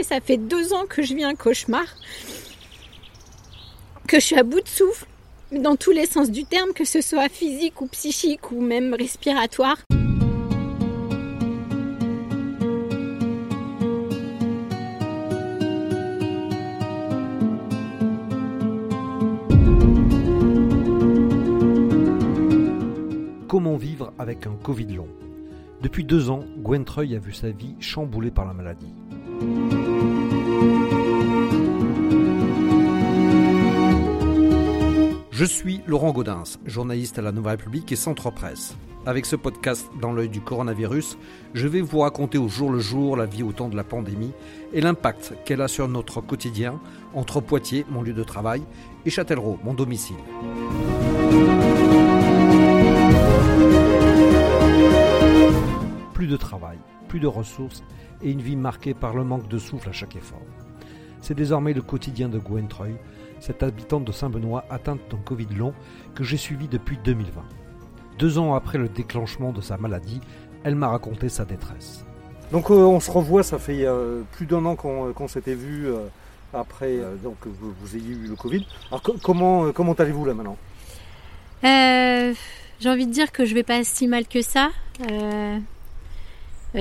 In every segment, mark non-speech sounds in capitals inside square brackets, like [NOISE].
Et ça fait deux ans que je vis un cauchemar, que je suis à bout de souffle, dans tous les sens du terme, que ce soit physique ou psychique ou même respiratoire. Comment vivre avec un Covid long? Depuis deux ans, Gwen Treuil a vu sa vie chamboulée par la maladie. Je suis Laurent Gaudens, journaliste à la Nouvelle République et Centre Presse. Avec ce podcast dans l'œil du coronavirus, je vais vous raconter au jour le jour la vie au temps de la pandémie et l'impact qu'elle a sur notre quotidien entre Poitiers, mon lieu de travail, et Châtellerault, mon domicile. Plus de travail, plus de ressources et une vie marquée par le manque de souffle à chaque effort. C'est désormais le quotidien de Gwen Treuil, cette habitante de Saint-Benoît atteinte d'un Covid long que j'ai suivi depuis 2020. Deux ans après le déclenchement de sa maladie, elle m'a raconté sa détresse. Donc euh, on se revoit, ça fait euh, plus d'un an qu'on s'était vu euh, après donc vous, vous, ayez eu le Covid. Alors comment, comment allez-vous là maintenant? J'ai envie de dire que je vais pas si mal que ça.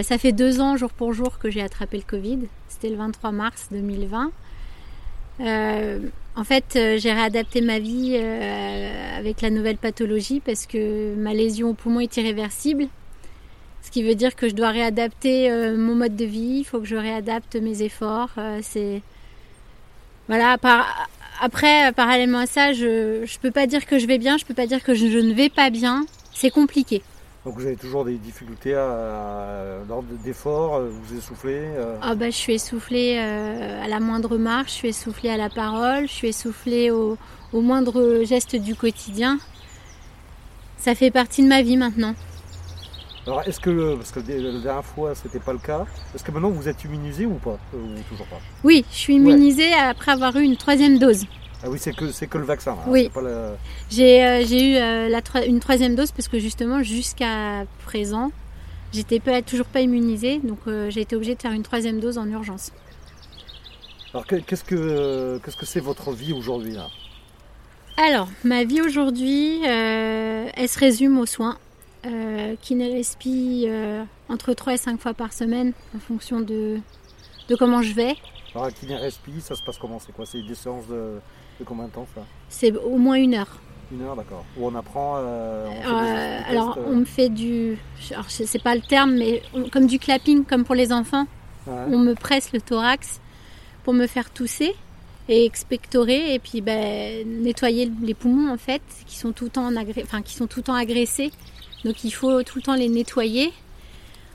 Ça fait deux ans jour pour jour que j'ai attrapé le Covid. C'était le 23 mars 2020. En fait, euh, j'ai réadapté ma vie euh, avec la nouvelle pathologie parce que ma lésion au poumon est irréversible. Ce qui veut dire que je dois réadapter euh, mon mode de vie, il faut que je réadapte mes efforts. c'est voilà. Après, parallèlement à ça, je ne peux pas dire que je vais bien, je peux pas dire que je ne vais pas bien. C'est compliqué. Donc vous avez toujours des difficultés à, l'ordre d'effort, euh, vous essoufflez euh Ah bah, Je suis essoufflée euh, à la moindre marche, je suis essoufflée à la parole, je suis essoufflée au, moindre geste du quotidien. Ça fait partie de ma vie maintenant. Alors est-ce que, parce que la dernière fois c'était pas le cas, est-ce que maintenant vous êtes immunisé ou pas? Ou toujours pas? Oui, je suis immunisée après avoir eu une troisième dose. Ah oui, c'est que, c'est que le vaccin. Hein, oui. J'ai, euh, j'ai eu euh, la une troisième dose parce que justement, jusqu'à présent, j'étais pas, toujours pas immunisée. Donc euh, j'ai été obligée de faire une troisième dose en urgence. Alors qu'est-ce que, qu'est-ce que c'est votre vie aujourd'hui là? Alors, ma vie aujourd'hui, elle se résume aux soins. respi entre 3 et 5 fois par semaine en fonction de, de comment je vais. Alors kiné respi, ça se passe comment? C'est quoi? C'est des séances de, combien de temps ça C'est au moins une heure. Une heure, d'accord. Où on apprend. Euh, euh, alors, euh. on me fait du. Alors, c'est pas le terme, mais comme du clapping, comme pour les enfants. On me presse le thorax pour me faire tousser et expectorer et puis ben, nettoyer les poumons en fait, qui sont tout le temps, enfin, qui sont tout le temps agressés. Donc, il faut tout le temps les nettoyer.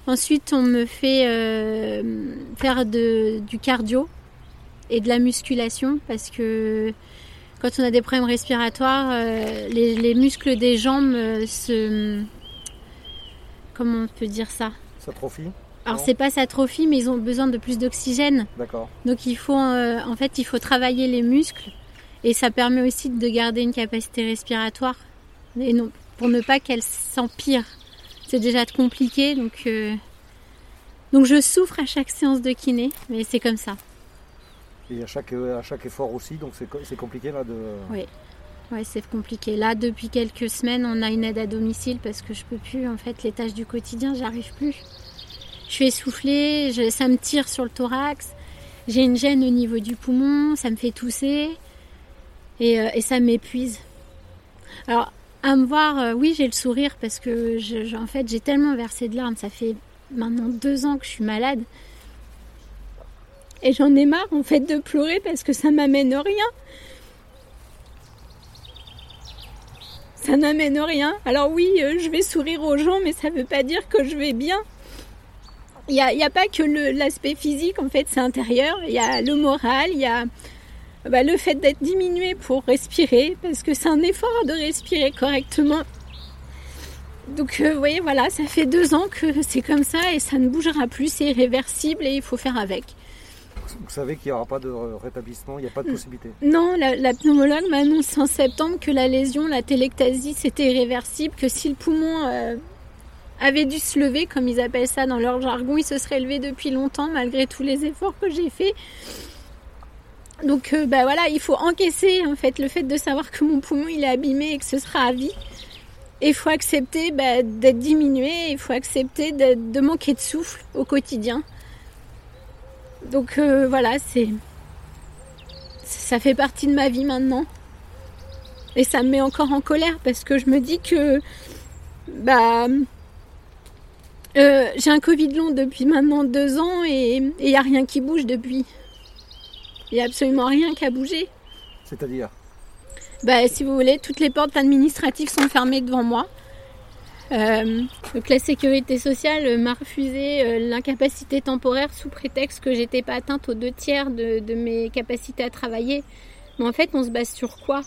Ensuite, on me fait faire de, du cardio et de la musculation parce que quand on a des problèmes respiratoires, euh, les, muscles des jambes euh, se. Comment on peut dire ça? S'atrophient alors c'est pas s'atrophie, mais ils ont besoin de plus d'oxygène. D'accord. Donc il faut, euh, en fait, il faut travailler les muscles et ça permet aussi de garder une capacité respiratoire et non pour ne pas qu'elle s'empire. C'est déjà compliqué, donc donc je souffre à chaque séance de kiné, mais c'est comme ça. Et à chaque, à chaque effort aussi, donc c'est compliqué là de. Oui. Ouais, c'est compliqué. Là, depuis quelques semaines, on a une aide à domicile parce que je peux plus, en fait, les tâches du quotidien, j'arrive plus. Je suis essoufflée, ça me tire sur le thorax, j'ai une gêne au niveau du poumon, ça me fait tousser et, euh, ça m'épuise. Alors, à me voir, euh, oui, j'ai le sourire parce que, en fait, j'ai tellement versé de larmes. Ça fait maintenant deux ans que je suis malade. Et j'en ai marre en fait de pleurer parce que ça m'amène rien. Ça n'amène rien. Alors oui, euh, je vais sourire aux gens, mais ça ne veut pas dire que je vais bien. Il n'y a, a, pas que l'aspect physique, en fait, c'est intérieur. Il y a le moral, il y a bah, le fait d'être diminué pour respirer, parce que c'est un effort de respirer correctement. Donc euh, vous voyez, voilà, ça fait deux ans que c'est comme ça et ça ne bougera plus, c'est irréversible et il faut faire avec. Vous savez qu'il n'y aura pas de rétablissement, il n'y a pas de possibilité Non, la, pneumologue m'a annoncé en septembre que la lésion, la télectasie, c'était irréversible, que si le poumon euh, avait dû se lever, comme ils appellent ça dans leur jargon. Il se serait levé depuis longtemps, malgré tous les efforts que j'ai faits. Donc, euh, bah voilà, il faut encaisser en fait le fait de savoir que mon poumon il est abîmé et que ce sera à vie. Et il faut accepter bah, d'être diminué, il faut accepter de, manquer de souffle au quotidien. Donc euh, voilà, c'est ça fait partie de ma vie maintenant. Et ça me met encore en colère parce que je me dis que bah euh, j'ai un Covid long depuis maintenant deux ans et il n'y a rien qui bouge depuis. Il n'y a absolument rien qui a bougé. C'est-à-dire? Bah, Si vous voulez, toutes les portes administratives sont fermées devant moi. Euh, donc la sécurité sociale m'a refusé euh, l'incapacité temporaire sous prétexte que j'étais pas atteinte aux deux tiers de, mes capacités à travailler. Mais en fait, on se base sur quoi?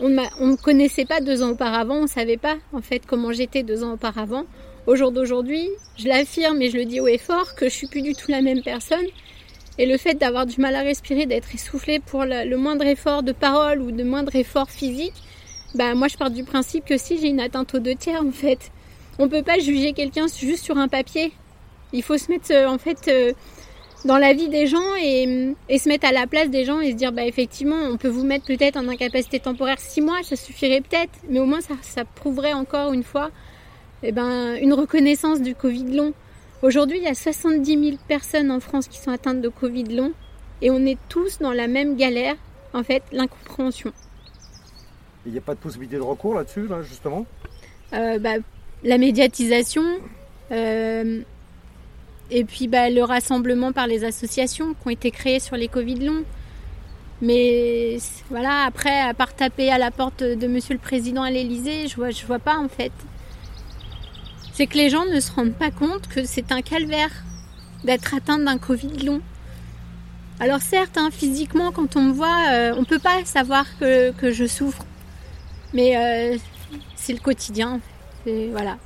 On ne connaissait pas deux ans auparavant, on savait pas en fait comment j'étais deux ans auparavant. Au jour d'aujourd'hui, je l'affirme et je le dis haut et fort que je suis plus du tout la même personne. Et le fait d'avoir du mal à respirer, d'être essoufflé pour le, moindre effort de parole ou de moindre effort physique, bah moi je pars du principe que si j'ai une atteinte aux deux tiers en fait, on peut pas juger quelqu'un juste sur un papier. Il faut se mettre euh, en fait euh, dans la vie des gens et, se mettre à la place des gens et se dire bah effectivement on peut vous mettre peut-être en incapacité temporaire six mois, ça suffirait peut-être, mais au moins ça, ça prouverait encore une fois eh ben, une reconnaissance du Covid long. Aujourd'hui, il y a 70 000 personnes en France qui sont atteintes de Covid long et on est tous dans la même galère, en fait, l'incompréhension. Il n'y a pas de possibilité de recours là-dessus, là, justement? Euh, bah, La médiatisation euh, et puis bah, le rassemblement par les associations qui ont été créées sur les Covid longs. Mais voilà, après, à part taper à la porte de Monsieur le Président à l'Élysée, je vois, je vois pas en fait c'est que les gens ne se rendent pas compte que c'est un calvaire d'être atteint d'un Covid long. Alors certes, hein, physiquement, quand on me voit, euh, on peut pas savoir que, je souffre. Mais euh, c'est le quotidien. Voilà.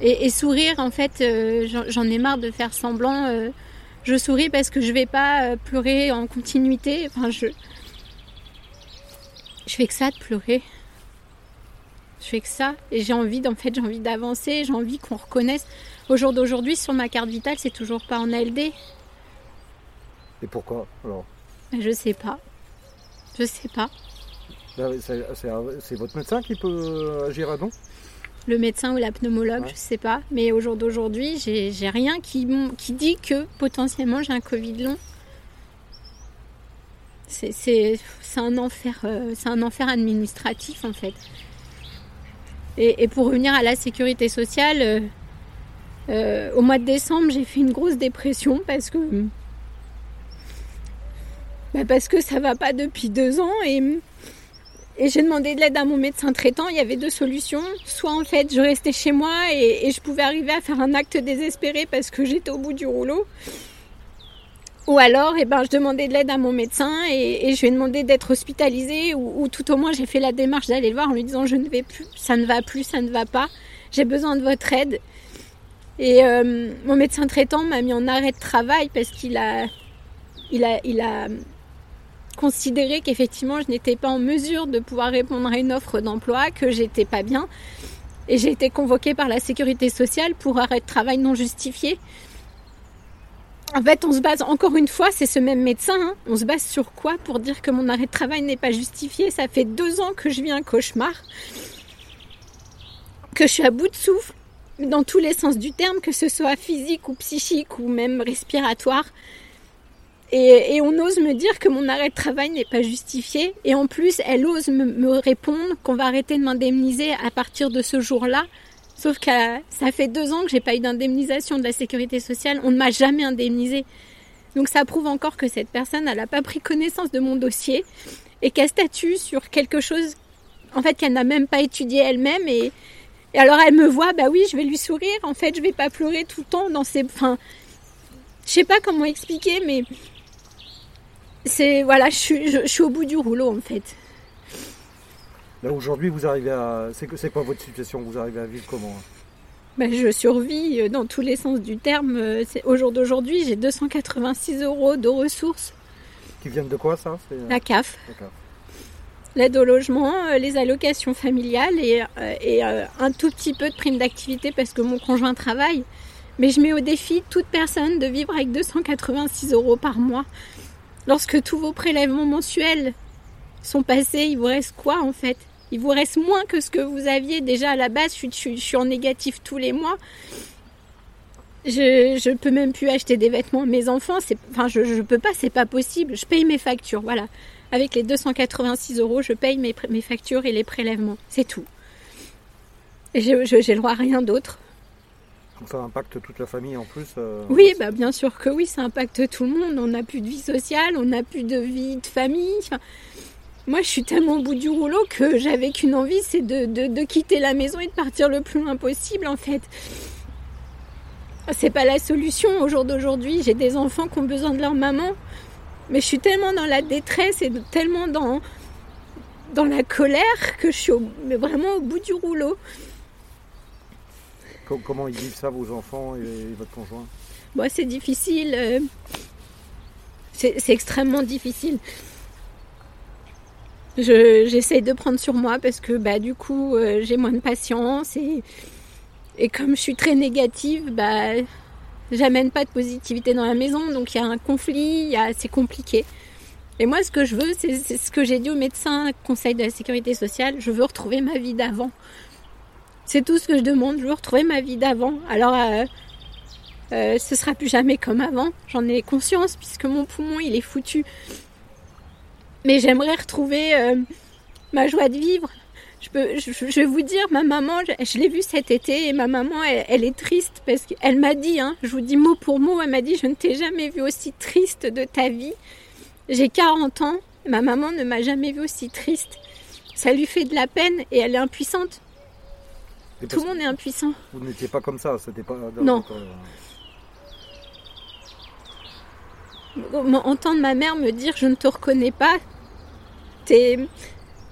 Et, sourire, en fait, euh, j'en ai marre de faire semblant. je souris parce que je vais pas pleurer en continuité. Enfin, je, je fais que ça de pleurer. Je fais que ça et j'ai envie, en fait, j'ai envie d'avancer, j'ai envie qu'on reconnaisse. Au jour d'aujourd'hui, sur ma carte vitale, c'est toujours pas en ALD. Et pourquoi alors? Je sais pas. Je sais pas. C'est votre médecin qui peut agir, non Le médecin ou la pneumologue, je sais pas. Mais au jour d'aujourd'hui, j'ai rien qui, qui dit que potentiellement j'ai un Covid long. C'est un enfer, euh, un enfer administratif en fait. Et, pour revenir à la sécurité sociale, euh, euh, au mois de décembre, j'ai fait une grosse dépression parce que bah parce que ça va pas depuis deux ans et, et j'ai demandé de l'aide à mon médecin traitant. Il y avait deux solutions. Soit en fait je restais chez moi et, je pouvais arriver à faire un acte désespéré parce que j'étais au bout du rouleau. Ou alors, eh ben, je demandais de l'aide à mon médecin et, je lui ai demandé d'être hospitalisée ou, tout au moins j'ai fait la démarche d'aller le voir en lui disant je ne vais plus, ça ne va plus, ça ne va pas, j'ai besoin de votre aide. Et euh, mon médecin traitant m'a mis en arrêt de travail parce qu'il a, il a, il a considéré qu'effectivement je n'étais pas en mesure de pouvoir répondre à une offre d'emploi, que j'étais pas bien. Et j'ai été convoquée par la sécurité sociale pour arrêt de travail non justifié. En fait, on se base encore une fois, c'est ce même médecin, hein. on se base sur quoi pour dire que mon arrêt de travail n'est pas justifié? Ça fait deux ans que je vis un cauchemar, que je suis à bout de souffle, dans tous les sens du terme, que ce soit physique ou psychique ou même respiratoire. Et, on ose me dire que mon arrêt de travail n'est pas justifié. Et en plus, elle ose me répondre qu'on va arrêter de m'indemniser à partir de ce jour-là. Sauf que ça fait deux ans que j'ai pas eu d'indemnisation de la sécurité sociale. On ne m'a jamais indemnisé. Donc ça prouve encore que cette personne, elle n'a pas pris connaissance de mon dossier et qu'elle statue sur quelque chose, en fait, qu'elle n'a même pas étudié elle-même. Et, alors elle me voit, bah oui, je vais lui sourire. En fait, je vais pas pleurer tout le temps dans ses. Enfin, je sais pas comment expliquer, mais c'est voilà, je suis, je suis au bout du rouleau en fait. Là aujourd'hui, vous arrivez à. C'est quoi votre situation? Vous arrivez à vivre comment? Ben, Je survis euh, dans tous les sens du terme. Euh, au jour d'aujourd'hui, j'ai 286 euros de ressources. Qui viennent de quoi ça? Euh, La CAF. l'aide au logement, les allocations familiales et, euh, un tout petit peu de prime d'activité parce que mon conjoint travaille. Mais je mets au défi toute personne de vivre avec 286 euros par mois. Lorsque tous vos prélèvements mensuels sont passés, il vous reste quoi en fait? Il vous reste moins que ce que vous aviez déjà à la base. Je suis, en négatif tous les mois. Je, ne peux même plus acheter des vêtements à mes enfants. enfin, je, ne peux pas, c'est pas possible. Je paye mes factures, voilà. Avec les 286 euros, je paye mes, mes factures et les prélèvements. C'est tout. J'ai le droit à rien d'autre. Donc ça impacte toute la famille en plus euh, Oui, bah bien sûr que oui, ça impacte tout le monde. On n'a plus de vie sociale, on n'a plus de vie de famille. moi, je suis tellement au bout du rouleau que j'avais qu'une envie, c'est de, de, quitter la maison et de partir le plus loin possible en fait. C'est pas la solution au jour d'aujourd'hui. J'ai des enfants qui ont besoin de leur maman. Mais je suis tellement dans la détresse et tellement dans, dans la colère que je suis vraiment au bout du rouleau. Comment ils vivent ça, vos enfants et votre conjoint? Bon, C'est difficile. Euh, c'est extrêmement difficile. J'essaie de prendre sur moi parce que bah, du coup, euh, j'ai moins de patience et et comme je suis très négative, bah, j'amène pas de positivité dans la maison, donc il y a un conflit, c'est compliqué. Et moi, ce que je veux, c'est ce que j'ai dit au médecin, conseil de la sécurité sociale, je veux retrouver ma vie d'avant. C'est tout ce que je demande, je veux retrouver ma vie d'avant. Alors, euh, euh, ce sera plus jamais comme avant, j'en ai conscience, puisque mon poumon, il est foutu. Mais j'aimerais retrouver euh, ma joie de vivre, je, peux, je, vais vous dire, ma maman, je, l'ai vue cet été et ma maman, elle, est triste parce qu'elle m'a dit, hein, je vous dis mot pour mot, elle m'a dit, je ne t'ai jamais vue aussi triste de ta vie. J'ai 40 ans, ma maman ne m'a jamais vue aussi triste. Ça lui fait de la peine et elle est impuissante. Tout le monde est impuissant. Vous n'étiez pas comme ça, c'était pas. Non. Entendre ma mère me dire je ne te reconnais pas, t'es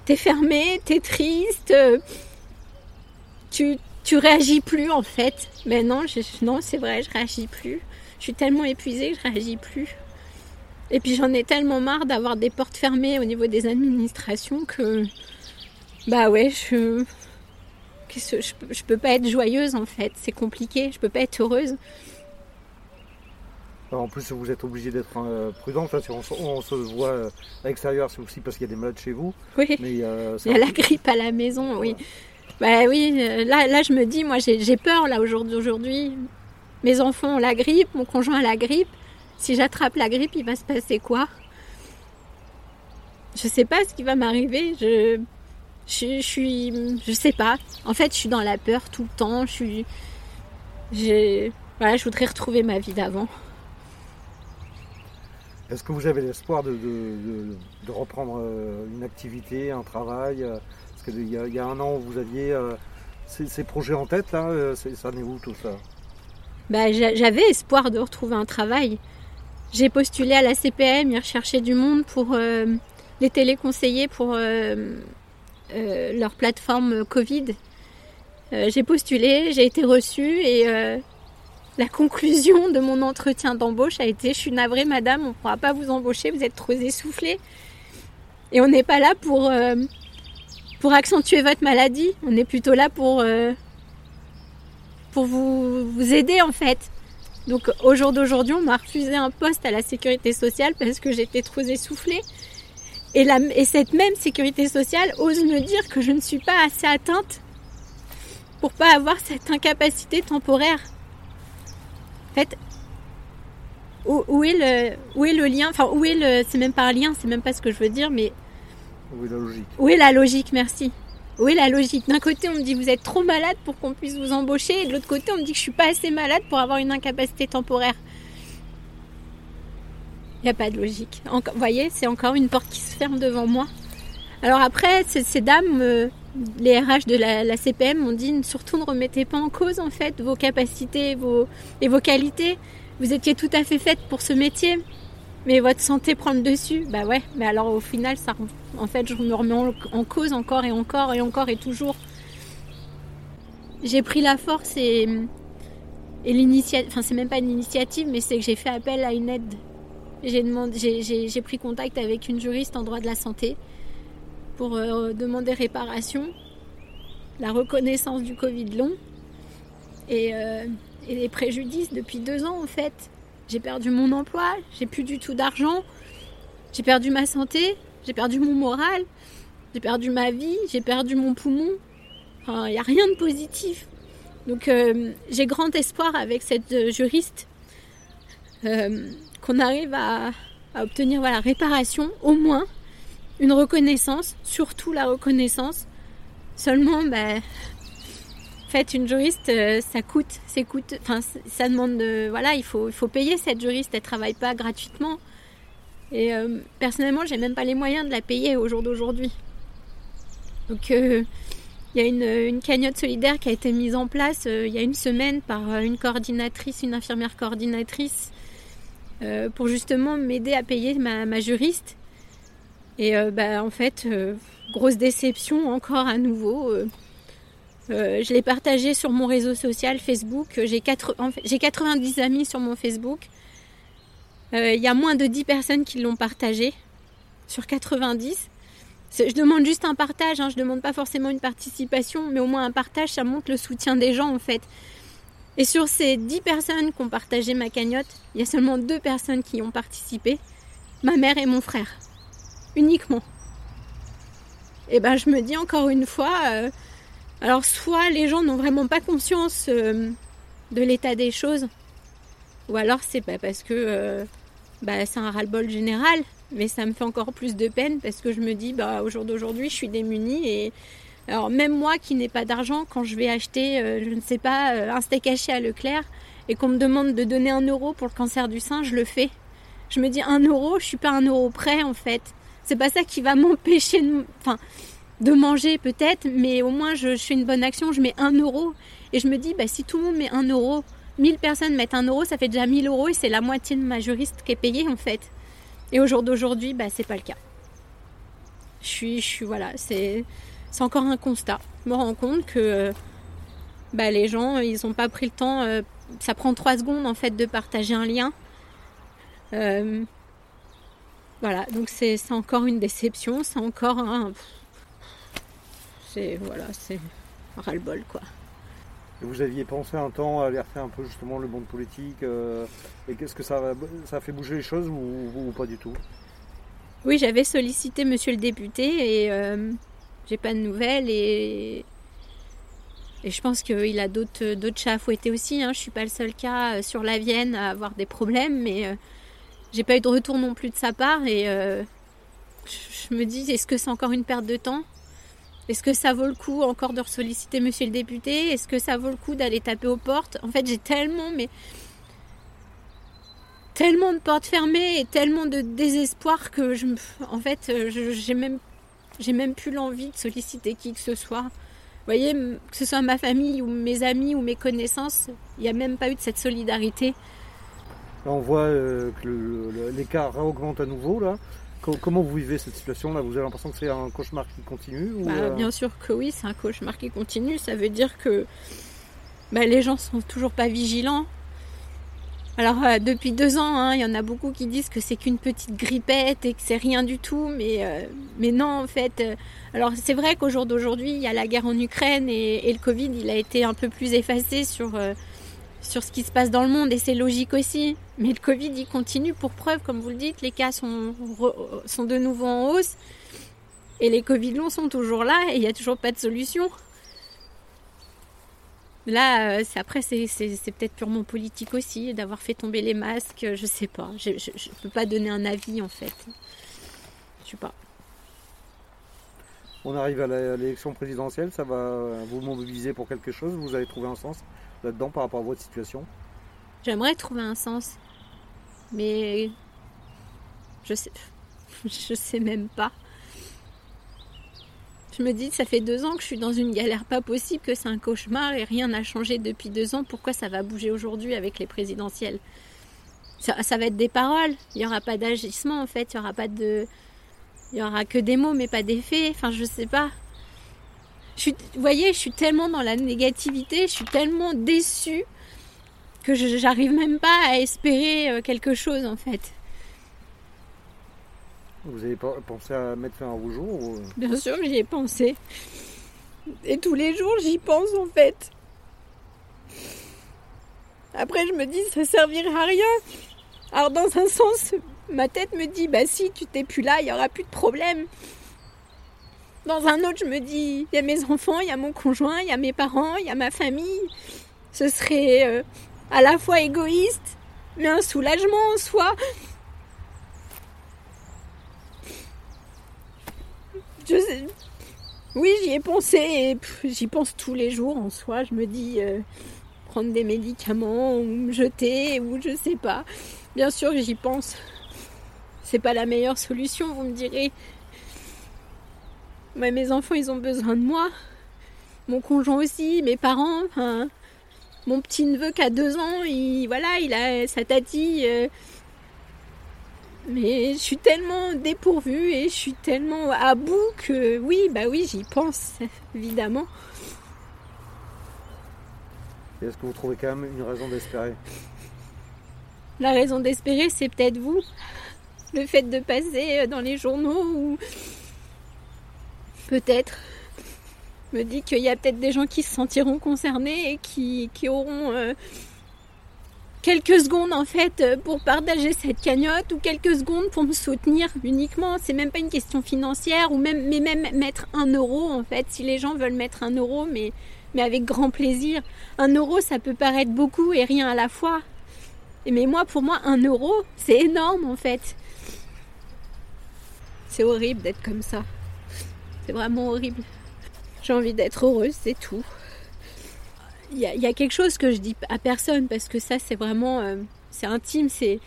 t'es fermé, t'es triste, tu, tu réagis plus en fait. Mais non, non c'est vrai, je réagis plus. Je suis tellement épuisée que je réagis plus. Et puis j'en ai tellement marre d'avoir des portes fermées au niveau des administrations que bah ouais, je je, je peux pas être joyeuse en fait, c'est compliqué, je peux pas être heureuse. En plus, vous êtes obligé d'être euh, prudent. Enfin, si on, se voit euh, à l'extérieur, c'est aussi parce qu'il y a des malades chez vous. Oui. Euh, il y a la grippe à la maison, oui. Bah oui, là, là, je me dis, moi, j'ai peur là aujourd'hui. Mes enfants ont la grippe, mon conjoint a la grippe. Si j'attrape la grippe, il va se passer quoi? Je sais pas ce qui va m'arriver. Je, je, je, suis, je sais pas. En fait, je suis dans la peur tout le temps. Je suis, voilà, je voudrais retrouver ma vie d'avant. Est-ce que vous avez l'espoir de, reprendre euh, une activité, un travail euh, Parce qu'il y, y, a un an, vous aviez euh, ces, projets en tête, là, ça n'est où tout ça? Bah, J'avais espoir de retrouver un travail. J'ai postulé à la CPM, ils recherchaient du monde pour les téléconseillers pour leur plateforme Covid. j'ai postulé, j'ai été reçue et la conclusion de mon entretien d'embauche a été Je suis navrée, madame, on ne pourra pas vous embaucher, vous êtes trop essoufflée. Et on n'est pas là pour, euh, pour accentuer votre maladie, on est plutôt là pour, euh, pour vous, vous aider en fait. Donc au jour d'aujourd'hui, on m'a refusé un poste à la sécurité sociale parce que j'étais trop essoufflée. Et, la, et cette même sécurité sociale ose me dire que je ne suis pas assez atteinte pour pas avoir cette incapacité temporaire. En fait, où, est le, où est le lien? Enfin, où est le. C'est même pas un lien, c'est même pas ce que je veux dire, mais. Où est la logique? Où est la logique? Merci. Où est la logique? D'un côté, on me dit vous êtes trop malade pour qu'on puisse vous embaucher, et de l'autre côté, on me dit que je suis pas assez malade pour avoir une incapacité temporaire. Il n'y a pas de logique. vous voyez, c'est encore une porte qui se ferme devant moi. Alors après, ces, dames, euh, les RH de la, CPM m'ont dit surtout ne remettez pas en cause en fait vos capacités vos, et vos qualités. Vous étiez tout à fait faite pour ce métier, mais votre santé prend le dessus. Bah ouais, mais alors au final, ça, en fait, je me remets en, cause encore et encore et encore et toujours. J'ai pris la force et, et l'initiative, enfin c'est même pas une initiative, mais c'est que j'ai fait appel à une aide. J'ai pris contact avec une juriste en droit de la santé pour euh, demander réparation, la reconnaissance du Covid long et, euh, et, les préjudices depuis deux ans en fait. J'ai perdu mon emploi, j'ai plus du tout d'argent, j'ai perdu ma santé, j'ai perdu mon moral, j'ai perdu ma vie, j'ai perdu mon poumon. Il n'y a rien de positif. Donc euh, j'ai grand espoir avec cette juriste qu'on arrive à, obtenir voilà, réparation, au moins une reconnaissance, surtout la reconnaissance. Seulement, ben, une juriste, euh, ça coûte, c'est coûte, enfin, ça demande, de, voilà, il faut, payer cette juriste, elle travaille pas gratuitement. Et euh, personnellement, j'ai même pas les moyens de la payer au jour d'aujourd'hui. Donc, euh, il y a une, une, cagnotte solidaire qui a été mise en place il y a une semaine par une coordinatrice, une infirmière coordinatrice euh, pour justement m'aider à payer ma, juriste. Et euh, bah, en fait, euh, grosse déception encore à nouveau. je l'ai partagé sur mon réseau social Facebook. J'ai 90 amis sur mon Facebook. Il y a moins de 10 personnes qui l'ont partagé sur 90. Je demande juste un partage, hein, je demande pas forcément une participation, mais au moins un partage, ça montre le soutien des gens en fait. Et sur ces 10 personnes qui ont partagé ma cagnotte, il y a seulement deux personnes qui ont participé, ma mère et mon frère. Uniquement. Et ben je me dis encore une fois, euh, alors soit les gens n'ont vraiment pas conscience euh, de l'état des choses, ou alors c'est pas parce que euh, bah, c'est un ras-le-bol général, mais ça me fait encore plus de peine parce que je me dis bah au jour d'aujourd'hui je suis démunie et alors même moi qui n'ai pas d'argent, quand je vais acheter, euh, je ne sais pas, euh, un steak haché à Leclerc et qu'on me demande de donner un euro pour le cancer du sein, je le fais. Je me dis un euro, je suis pas un euro près en fait. C'est pas ça qui va [LAUGHS] m'empêcher de, enfin, de manger peut-être, mais au moins je, fais une bonne action, je mets un euro et je me dis bah si tout le monde met un euro, 1000 personnes mettent un euro, ça fait déjà 1000 euros et c'est la moitié de ma juriste qui est payée en fait. Et au jour d'aujourd'hui, bah c'est pas le cas. Je suis, je suis voilà, c'est c'est encore un constat. Je me rends compte que bah, les gens, ils n'ont pas pris le temps. Euh, ça prend trois secondes en fait de partager un lien. Euh, voilà, donc c'est encore une déception, c'est encore un. C'est voilà, c'est ras-le-bol quoi. vous aviez pensé un temps à alerter un peu justement le monde politique euh, et qu'est-ce que ça, ça a fait bouger les choses ou, pas du tout? Oui, j'avais sollicité monsieur le député et j'ai pas de nouvelles et, je pense qu'il a d'autres, d'autres chats à fouetter aussi. Hein. Je suis pas le seul cas euh, sur la Vienne à avoir des problèmes, mais euh, j'ai pas eu de retour non plus de sa part et euh, je me dis est-ce que c'est encore une perte de temps? Est-ce que ça vaut le coup encore de solliciter monsieur le député? Est-ce que ça vaut le coup d'aller taper aux portes? En fait, j'ai tellement mais tellement de portes fermées et tellement de désespoir que je en fait j'ai même j'ai même plus l'envie de solliciter qui que ce soit. Vous voyez, que ce soit ma famille ou mes amis ou mes connaissances, il n'y a même pas eu de cette solidarité. on voit euh, que l'écart augmente à nouveau là. Comment vous vivez cette situation là Vous avez l'impression que c'est un cauchemar qui continue bah, euh? Bien sûr que oui, c'est un cauchemar qui continue. Ça veut dire que bah, les gens sont toujours pas vigilants. Alors euh, depuis deux ans, hein, il y en a beaucoup qui disent que c'est qu'une petite grippette et que c'est rien du tout, mais, euh, non en fait. Euh, alors c'est vrai qu'au jour d'aujourd'hui, il y a la guerre en Ukraine et, le Covid, il a été un peu plus effacé sur, sur ce qui se passe dans le monde et c'est logique aussi. Mais le Covid, il continue pour preuve, comme vous le dites, les cas sont, sont de nouveau en hausse et les Covid longs sont toujours là et il n'y a toujours pas de solution. Là, euh, après, c'est peut-être purement politique aussi, d'avoir fait tomber les masques, je sais pas. Je ne peux pas donner un avis en fait. Je sais pas. On arrive à l'élection présidentielle, ça va vous mobiliser pour quelque chose? Vous avez trouvé un sens là-dedans par rapport à votre situation? J'aimerais trouver un sens, mais je sais, [LAUGHS] je sais même pas. Je me dis, ça fait deux ans que je suis dans une galère pas possible, que c'est un cauchemar et rien n'a changé depuis deux ans. Pourquoi ça va bouger aujourd'hui avec les présidentielles? Ça, va être des paroles. Il n'y aura pas d'agissement en fait. Il n'y aura pas de. Il y aura que des mots mais pas des faits. Enfin, je sais pas. vous voyez, je suis tellement dans la négativité, je suis tellement déçue que j'arrive même pas à espérer euh, quelque chose en fait. Vous avez pensé à mettre fin au jour Bien sûr, j'y ai pensé. Et tous les jours, j'y pense en fait. Après, je me dis, ça servirait à rien. Alors, dans un sens, ma tête me dit, bah si tu t'es plus là, il y aura plus de problème. Dans un autre, je me dis, il y a mes enfants, il y a mon conjoint, il y a mes parents, il y a ma famille. Ce serait euh, à la fois égoïste, mais un soulagement en soi. Oui, j'y ai pensé j'y pense tous les jours en soi. Je me dis euh, prendre des médicaments ou me jeter ou je sais pas. Bien sûr, j'y pense. C'est pas la meilleure solution, vous me direz. Mais mes enfants, ils ont besoin de moi. Mon conjoint aussi, mes parents. mon petit neveu qui a deux ans, il, voilà, il a sa tati. Euh. Mais je suis tellement dépourvue et je suis tellement à bout que oui, bah oui, j'y pense, [LAUGHS] évidemment. Est-ce que vous trouvez quand même une raison d'espérer? La raison d'espérer, c'est peut-être vous. Le fait de passer dans les journaux ou peut-être me dit qu'il y a peut-être des gens qui se sentiront concernés et qui, auront euh, quelques secondes en fait pour partager cette cagnotte ou quelques secondes pour me soutenir uniquement. C'est même pas une question financière ou même mais même mettre un euro en fait. Si les gens veulent mettre un euro, mais mais avec grand plaisir. Un euro, ça peut paraître beaucoup et rien à la fois. Mais moi, pour moi, un euro, c'est énorme en fait. C'est horrible d'être comme ça. C'est vraiment horrible. J'ai envie d'être heureuse, c'est tout. Il y, a, quelque chose que je dis à personne parce que ça, c'est vraiment. Euh, c'est intime, c'est.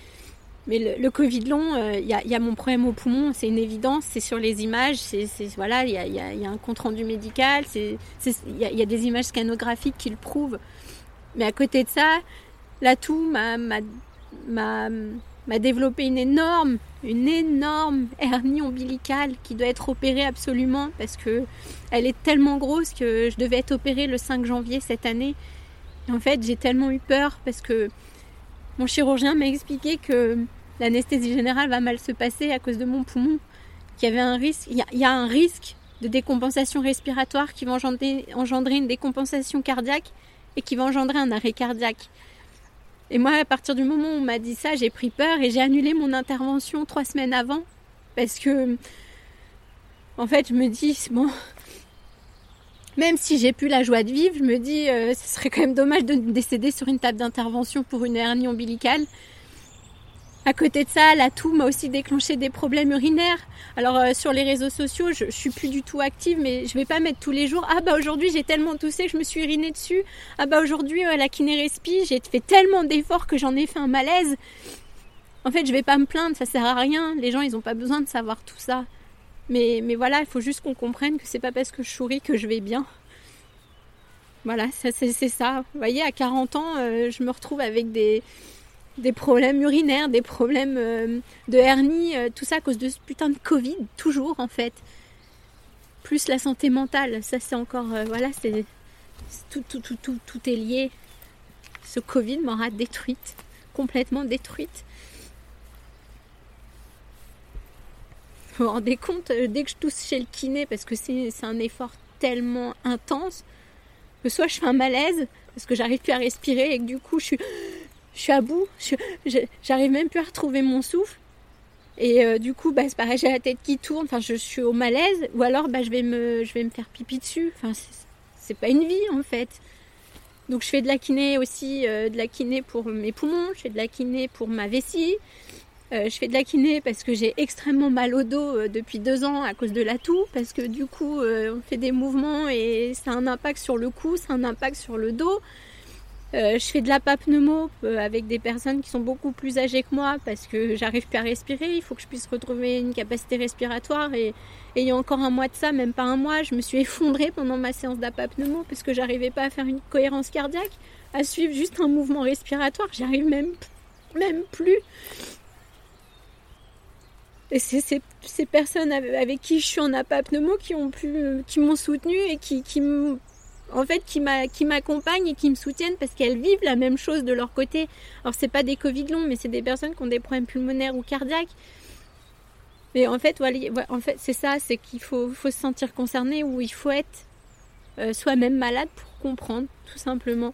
Mais le, Covid long, euh, il y, a, mon problème au poumon, c'est une évidence, c'est sur les images, c'est voilà, il y a, un compte rendu médical, il y, a des images scanographiques qui le prouvent. Mais à côté de ça, l'atout m'a m'a développé une énorme, une énorme hernie ombilicale qui doit être opérée absolument parce que elle est tellement grosse que je devais être opérée le 5 janvier cette année. en fait, j'ai tellement eu peur parce que mon chirurgien m'a expliqué que l'anesthésie générale va mal se passer à cause de mon poumon, qu'il y avait un risque, il y, a, un risque de décompensation respiratoire qui va engendrer une décompensation cardiaque et qui va engendrer un arrêt cardiaque. Et moi, à partir du moment où on m'a dit ça, j'ai pris peur et j'ai annulé mon intervention trois semaines avant. Parce que, en fait, je me dis, bon, même si j'ai plus la joie de vivre, je me dis, euh, ce serait quand même dommage de décéder sur une table d'intervention pour une hernie ombilicale. À côté de ça, la toux m'a aussi déclenché des problèmes urinaires. Alors euh, sur les réseaux sociaux, je, je, suis plus du tout active, mais je vais pas mettre tous les jours. Ah bah aujourd'hui j'ai tellement toussé que je me suis urinée dessus. Ah bah aujourd'hui euh, la kiné respi, j'ai fait tellement d'efforts que j'en ai fait un malaise. En fait, je vais pas me plaindre, ça sert à rien. Les gens, ils ont pas besoin de savoir tout ça. Mais, mais voilà, il faut juste qu'on comprenne que c'est pas parce que je souris que je vais bien. Voilà, c'est ça. Vous voyez, à 40 ans, euh, je me retrouve avec des, des problèmes urinaires, des problèmes euh, de hernie, euh, tout ça à cause de ce putain de Covid, toujours en fait. Plus la santé mentale, ça c'est encore, euh, voilà, c'est tout, tout, tout, tout, tout est lié. Ce Covid m'aura détruite, complètement détruite. Vous vous rendez compte, dès que je tousse chez le kiné, parce que c'est un effort tellement intense, que soit je fais un malaise, parce que j'arrive plus à respirer et que du coup je suis je suis à bout, j'arrive même plus à retrouver mon souffle. Et euh, du coup, bah, c'est pareil, j'ai la tête qui tourne, enfin, je, suis au malaise, ou alors bah, je, vais me, je vais me faire pipi dessus. Enfin, c'est pas une vie en fait. Donc je fais de la kiné aussi, euh, de la kiné pour mes poumons, je fais de la kiné pour ma vessie, euh, je fais de la kiné parce que j'ai extrêmement mal au dos depuis deux ans à cause de la toux, parce que du coup on fait des mouvements et ça a un impact sur le cou, ça a un impact sur le dos. Euh, je fais de la pneumot euh, avec des personnes qui sont beaucoup plus âgées que moi parce que j'arrive plus à respirer. Il faut que je puisse retrouver une capacité respiratoire. Et, il y a encore un mois de ça, même pas un mois, je me suis effondrée pendant ma séance d'apapneumo parce que j'arrivais pas à faire une cohérence cardiaque, à suivre juste un mouvement respiratoire. J'arrive même, même plus. Et c'est ces, personnes avec qui je suis en apapneumo qui qui m'ont soutenue et qui, qui en fait qui m'accompagnent et qui me soutiennent parce qu'elles vivent la même chose de leur côté. Alors c'est pas des Covid longs, mais c'est des personnes qui ont des problèmes pulmonaires ou cardiaques. Mais en fait, voilà, en fait c'est ça, c'est qu'il faut, se sentir concerné ou il faut être euh, soi-même malade pour comprendre, tout simplement.